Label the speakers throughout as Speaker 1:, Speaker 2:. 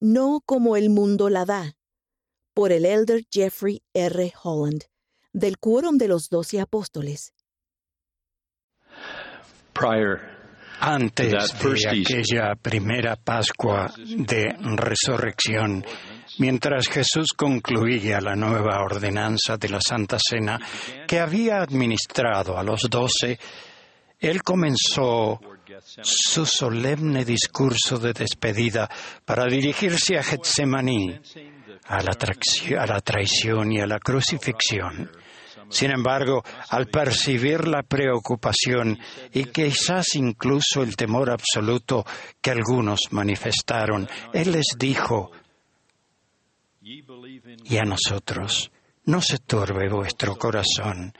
Speaker 1: no como el mundo la da, por el elder Jeffrey R. Holland, del Quórum de los Doce Apóstoles.
Speaker 2: Antes de aquella primera Pascua de Resurrección, mientras Jesús concluía la nueva ordenanza de la Santa Cena que había administrado a los doce, él comenzó su solemne discurso de despedida para dirigirse a Getsemaní, a la, a la traición y a la crucifixión. Sin embargo, al percibir la preocupación y quizás incluso el temor absoluto que algunos manifestaron, Él les dijo, y a nosotros, no se turbe vuestro corazón.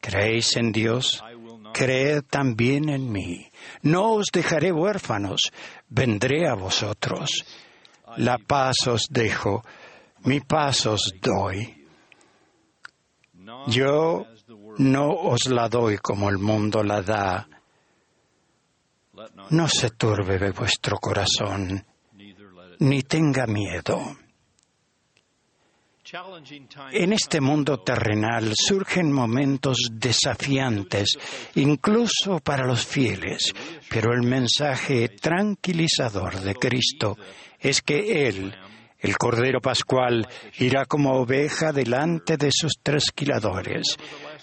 Speaker 2: ¿Creéis en Dios? Creed también en mí. No os dejaré huérfanos, vendré a vosotros. La paz os dejo, mi paz os doy. Yo no os la doy como el mundo la da. No se turbe vuestro corazón, ni tenga miedo. En este mundo terrenal surgen momentos desafiantes, incluso para los fieles, pero el mensaje tranquilizador de Cristo es que Él, el Cordero Pascual, irá como oveja delante de sus trasquiladores.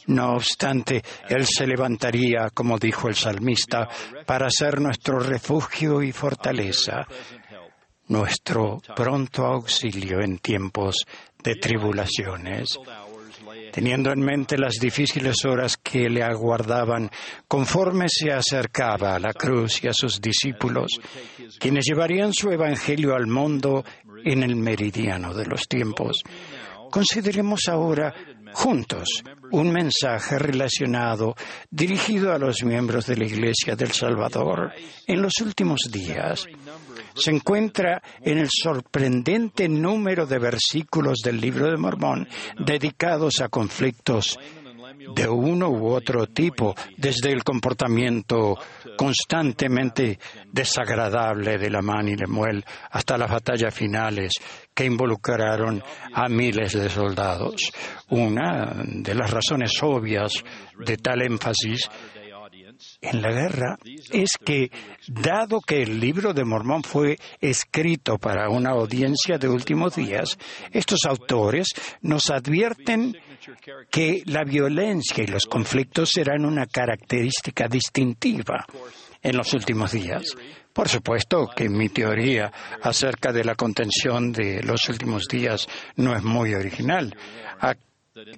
Speaker 2: No obstante, Él se levantaría, como dijo el salmista, para ser nuestro refugio y fortaleza, nuestro pronto auxilio en tiempos de tribulaciones, teniendo en mente las difíciles horas que le aguardaban conforme se acercaba a la cruz y a sus discípulos, quienes llevarían su evangelio al mundo en el meridiano de los tiempos. Consideremos ahora juntos un mensaje relacionado dirigido a los miembros de la Iglesia del Salvador en los últimos días. Se encuentra en el sorprendente número de versículos del libro de Mormón dedicados a conflictos de uno u otro tipo, desde el comportamiento constantemente desagradable de la man y Lemuel hasta las batallas finales que involucraron a miles de soldados. Una de las razones obvias de tal énfasis en la guerra es que, dado que el libro de Mormón fue escrito para una audiencia de últimos días, estos autores nos advierten que la violencia y los conflictos serán una característica distintiva en los últimos días. Por supuesto que mi teoría acerca de la contención de los últimos días no es muy original.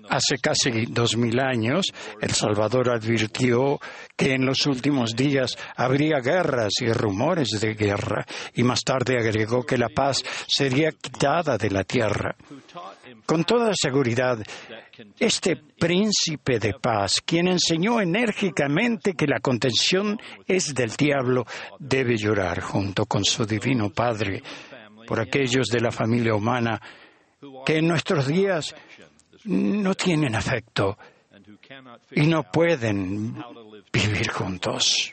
Speaker 2: Hace casi dos mil años, El Salvador advirtió que en los últimos días habría guerras y rumores de guerra, y más tarde agregó que la paz sería quitada de la tierra. Con toda seguridad, este príncipe de paz, quien enseñó enérgicamente que la contención es del diablo, debe llorar junto con su divino Padre por aquellos de la familia humana que en nuestros días no tienen afecto y no pueden vivir juntos.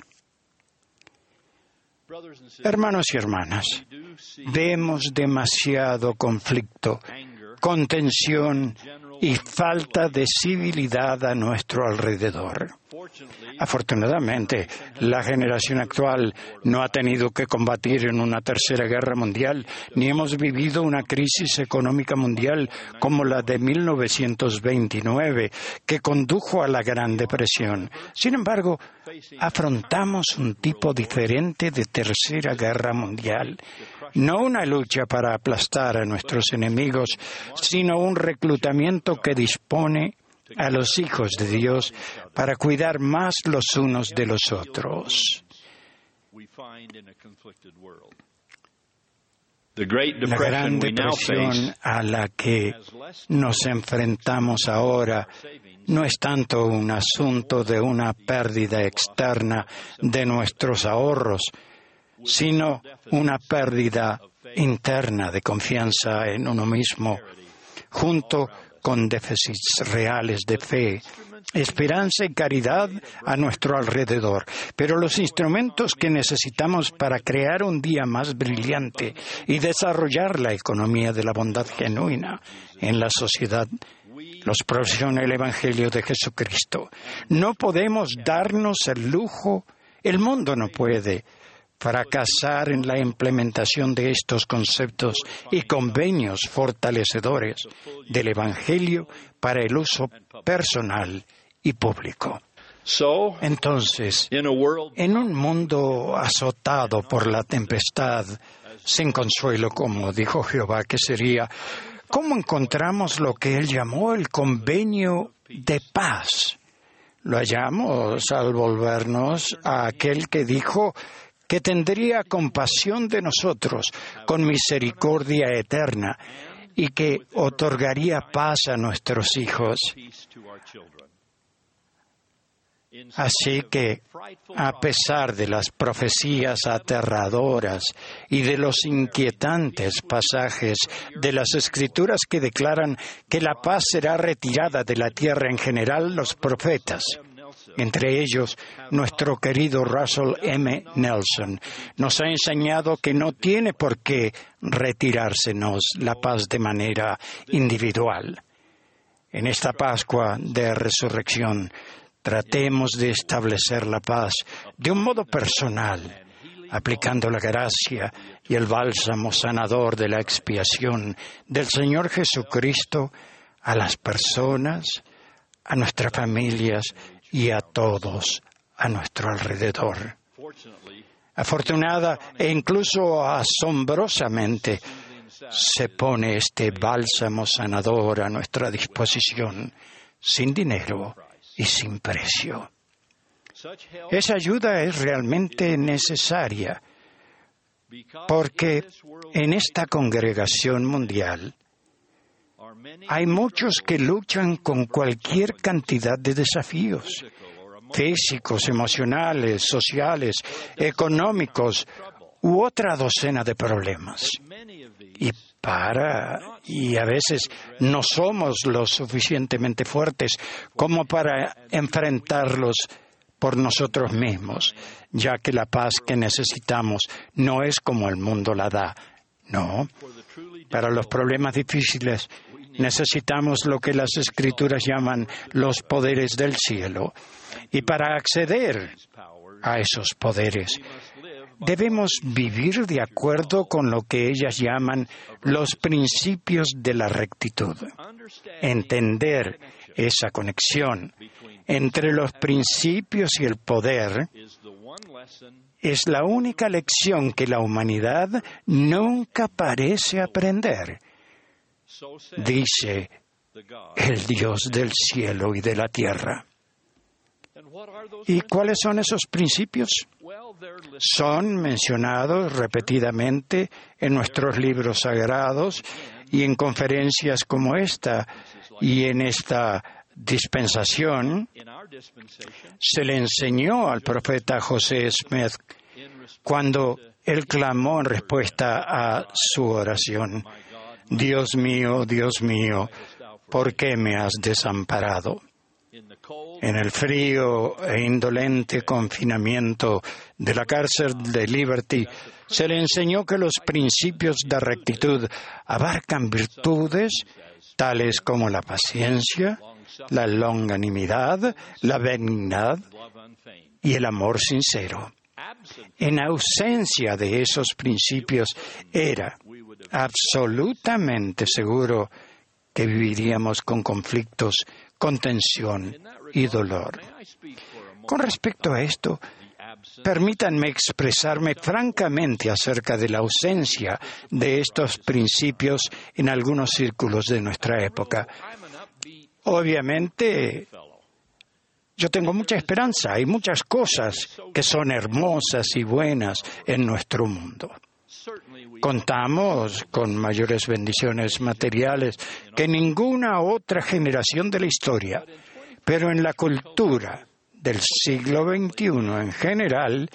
Speaker 2: Hermanos y hermanas, vemos demasiado conflicto, contención y falta de civilidad a nuestro alrededor. Afortunadamente, la generación actual no ha tenido que combatir en una tercera guerra mundial, ni hemos vivido una crisis económica mundial como la de 1929, que condujo a la Gran Depresión. Sin embargo, afrontamos un tipo diferente de tercera guerra mundial no una lucha para aplastar a nuestros enemigos, sino un reclutamiento que dispone a los hijos de Dios para cuidar más los unos de los otros. La gran depresión a la que nos enfrentamos ahora no es tanto un asunto de una pérdida externa de nuestros ahorros, sino una pérdida interna de confianza en uno mismo, junto con déficits reales de fe esperanza y caridad a nuestro alrededor. Pero los instrumentos que necesitamos para crear un día más brillante y desarrollar la economía de la bondad genuina en la sociedad los profesiones el Evangelio de Jesucristo. No podemos darnos el lujo, el mundo no puede fracasar en la implementación de estos conceptos y convenios fortalecedores del Evangelio para el uso personal y público. Entonces, en un mundo azotado por la tempestad, sin consuelo, como dijo Jehová que sería, ¿cómo encontramos lo que él llamó el convenio de paz? Lo hallamos al volvernos a aquel que dijo que tendría compasión de nosotros con misericordia eterna y que otorgaría paz a nuestros hijos. Así que, a pesar de las profecías aterradoras y de los inquietantes pasajes de las escrituras que declaran que la paz será retirada de la tierra en general, los profetas, entre ellos nuestro querido Russell M. Nelson, nos ha enseñado que no tiene por qué retirársenos la paz de manera individual. En esta Pascua de Resurrección, Tratemos de establecer la paz de un modo personal, aplicando la gracia y el bálsamo sanador de la expiación del Señor Jesucristo a las personas, a nuestras familias y a todos a nuestro alrededor. Afortunada e incluso asombrosamente se pone este bálsamo sanador a nuestra disposición sin dinero y sin precio. Esa ayuda es realmente necesaria porque en esta congregación mundial hay muchos que luchan con cualquier cantidad de desafíos físicos, emocionales, sociales, económicos u otra docena de problemas. Y para, y a veces no somos lo suficientemente fuertes como para enfrentarlos por nosotros mismos, ya que la paz que necesitamos no es como el mundo la da. No. Para los problemas difíciles necesitamos lo que las escrituras llaman los poderes del cielo. Y para acceder a esos poderes debemos vivir de acuerdo con lo que ellas llaman los principios de la rectitud. Entender esa conexión entre los principios y el poder es la única lección que la humanidad nunca parece aprender, dice el Dios del cielo y de la tierra. ¿Y cuáles son esos principios? Son mencionados repetidamente en nuestros libros sagrados y en conferencias como esta y en esta dispensación se le enseñó al profeta José Smith cuando él clamó en respuesta a su oración, Dios mío, Dios mío, ¿por qué me has desamparado? en el frío e indolente confinamiento de la cárcel de Liberty, se le enseñó que los principios de rectitud abarcan virtudes tales como la paciencia, la longanimidad, la benignidad y el amor sincero. En ausencia de esos principios era absolutamente seguro que viviríamos con conflictos contención y dolor. Con respecto a esto, permítanme expresarme francamente acerca de la ausencia de estos principios en algunos círculos de nuestra época. Obviamente, yo tengo mucha esperanza, hay muchas cosas que son hermosas y buenas en nuestro mundo. Contamos con mayores bendiciones materiales que ninguna otra generación de la historia, pero en la cultura del siglo XXI en general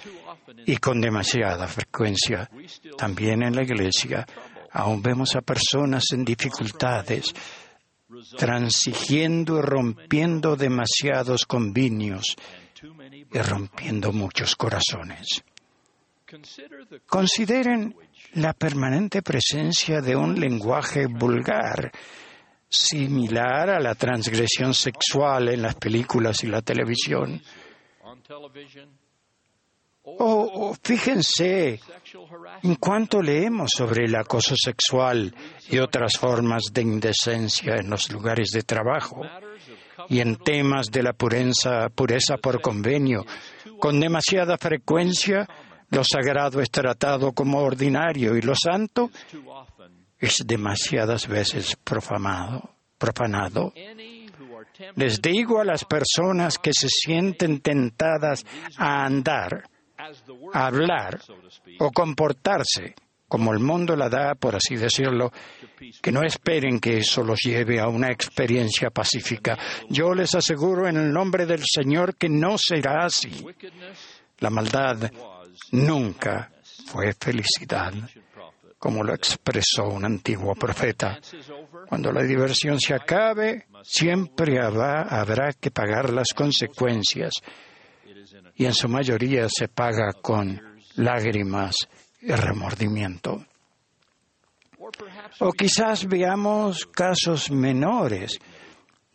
Speaker 2: y con demasiada frecuencia, también en la Iglesia, aún vemos a personas en dificultades transigiendo y rompiendo demasiados convenios y rompiendo muchos corazones. Consideren la permanente presencia de un lenguaje vulgar, similar a la transgresión sexual en las películas y la televisión. O, fíjense en cuanto leemos sobre el acoso sexual y otras formas de indecencia en los lugares de trabajo y en temas de la pureza, pureza por convenio. Con demasiada frecuencia, lo sagrado es tratado como ordinario y lo santo es demasiadas veces profanado. profanado. Les digo a las personas que se sienten tentadas a andar, a hablar o comportarse como el mundo la da, por así decirlo, que no esperen que eso los lleve a una experiencia pacífica. Yo les aseguro en el nombre del Señor que no será así. La maldad nunca fue felicidad, como lo expresó un antiguo profeta. Cuando la diversión se acabe, siempre habrá, que pagar las consecuencias y en su mayoría se paga con lágrimas y remordimiento. O quizás veamos casos menores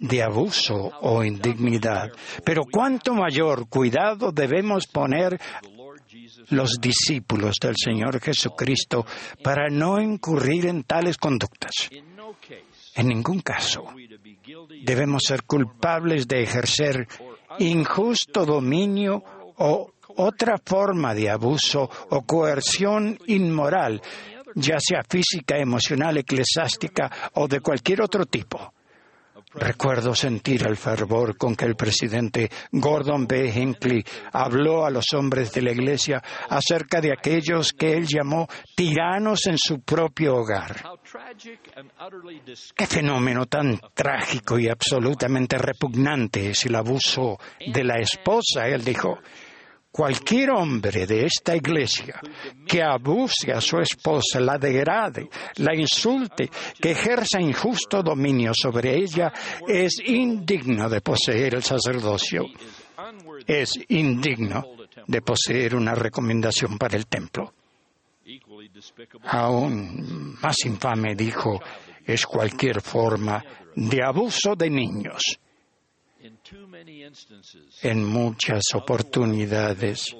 Speaker 2: de abuso o indignidad, pero cuánto mayor cuidado debemos poner los discípulos del Señor Jesucristo para no incurrir en tales conductas. En ningún caso debemos ser culpables de ejercer injusto dominio o otra forma de abuso o coerción inmoral, ya sea física, emocional, eclesiástica o de cualquier otro tipo. Recuerdo sentir el fervor con que el presidente Gordon B. Hinckley habló a los hombres de la Iglesia acerca de aquellos que él llamó tiranos en su propio hogar. Qué fenómeno tan trágico y absolutamente repugnante es el abuso de la esposa, él dijo. Cualquier hombre de esta iglesia que abuse a su esposa, la degrade, la insulte, que ejerza injusto dominio sobre ella, es indigno de poseer el sacerdocio. Es indigno de poseer una recomendación para el templo. Aún más infame, dijo, es cualquier forma de abuso de niños en muchas oportunidades.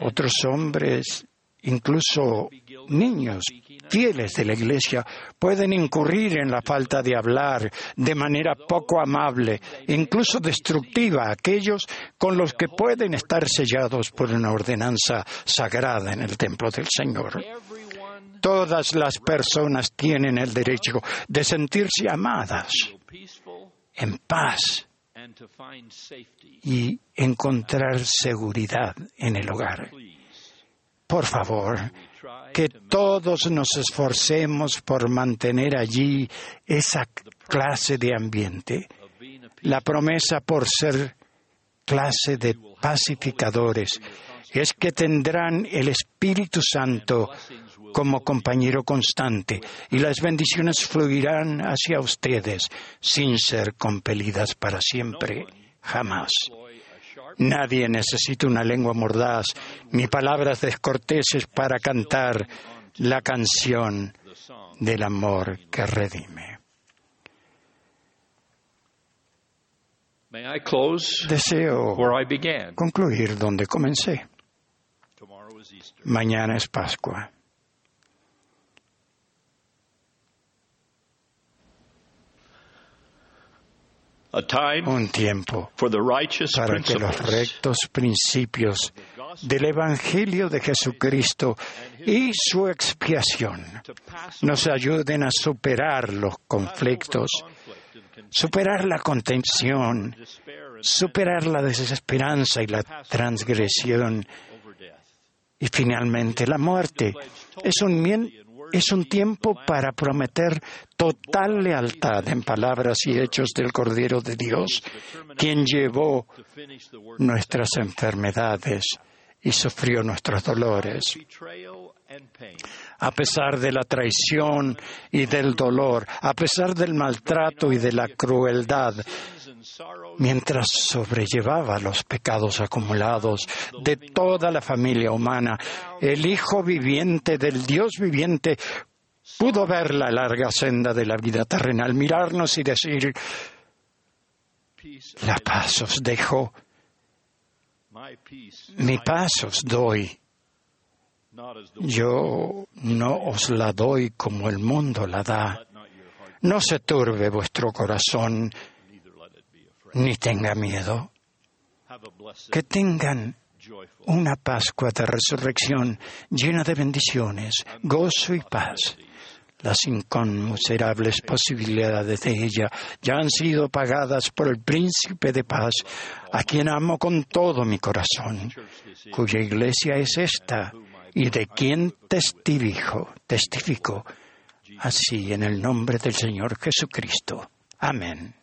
Speaker 2: Otros hombres, incluso niños fieles de la Iglesia, pueden incurrir en la falta de hablar de manera poco amable, incluso destructiva, a aquellos con los que pueden estar sellados por una ordenanza sagrada en el templo del Señor. Todas las personas tienen el derecho de sentirse amadas en paz y encontrar seguridad en el hogar. Por favor, que todos nos esforcemos por mantener allí esa clase de ambiente. La promesa por ser clase de pacificadores es que tendrán el Espíritu Santo como compañero constante y las bendiciones fluirán hacia ustedes sin ser compelidas para siempre, jamás. Nadie necesita una lengua mordaz ni palabras descorteses para cantar la canción del amor que redime. Deseo concluir donde comencé. Mañana es Pascua. Un tiempo para que los rectos principios del Evangelio de Jesucristo y su expiación nos ayuden a superar los conflictos, superar la contención, superar la desesperanza y la transgresión y finalmente la muerte. Es un, es un tiempo para prometer total lealtad en palabras y hechos del Cordero de Dios, quien llevó nuestras enfermedades y sufrió nuestros dolores. A pesar de la traición y del dolor, a pesar del maltrato y de la crueldad, mientras sobrellevaba los pecados acumulados de toda la familia humana, el Hijo viviente del Dios viviente pudo ver la larga senda de la vida terrenal, mirarnos y decir, la paz os dejo, mi paz os doy. Yo no os la doy como el mundo la da. No se turbe vuestro corazón, ni tenga miedo. Que tengan una Pascua de resurrección llena de bendiciones, gozo y paz. Las inconmensurables posibilidades de ella ya han sido pagadas por el príncipe de paz, a quien amo con todo mi corazón, cuya iglesia es esta y de quien testifico, testifico, así en el nombre del Señor Jesucristo. Amén.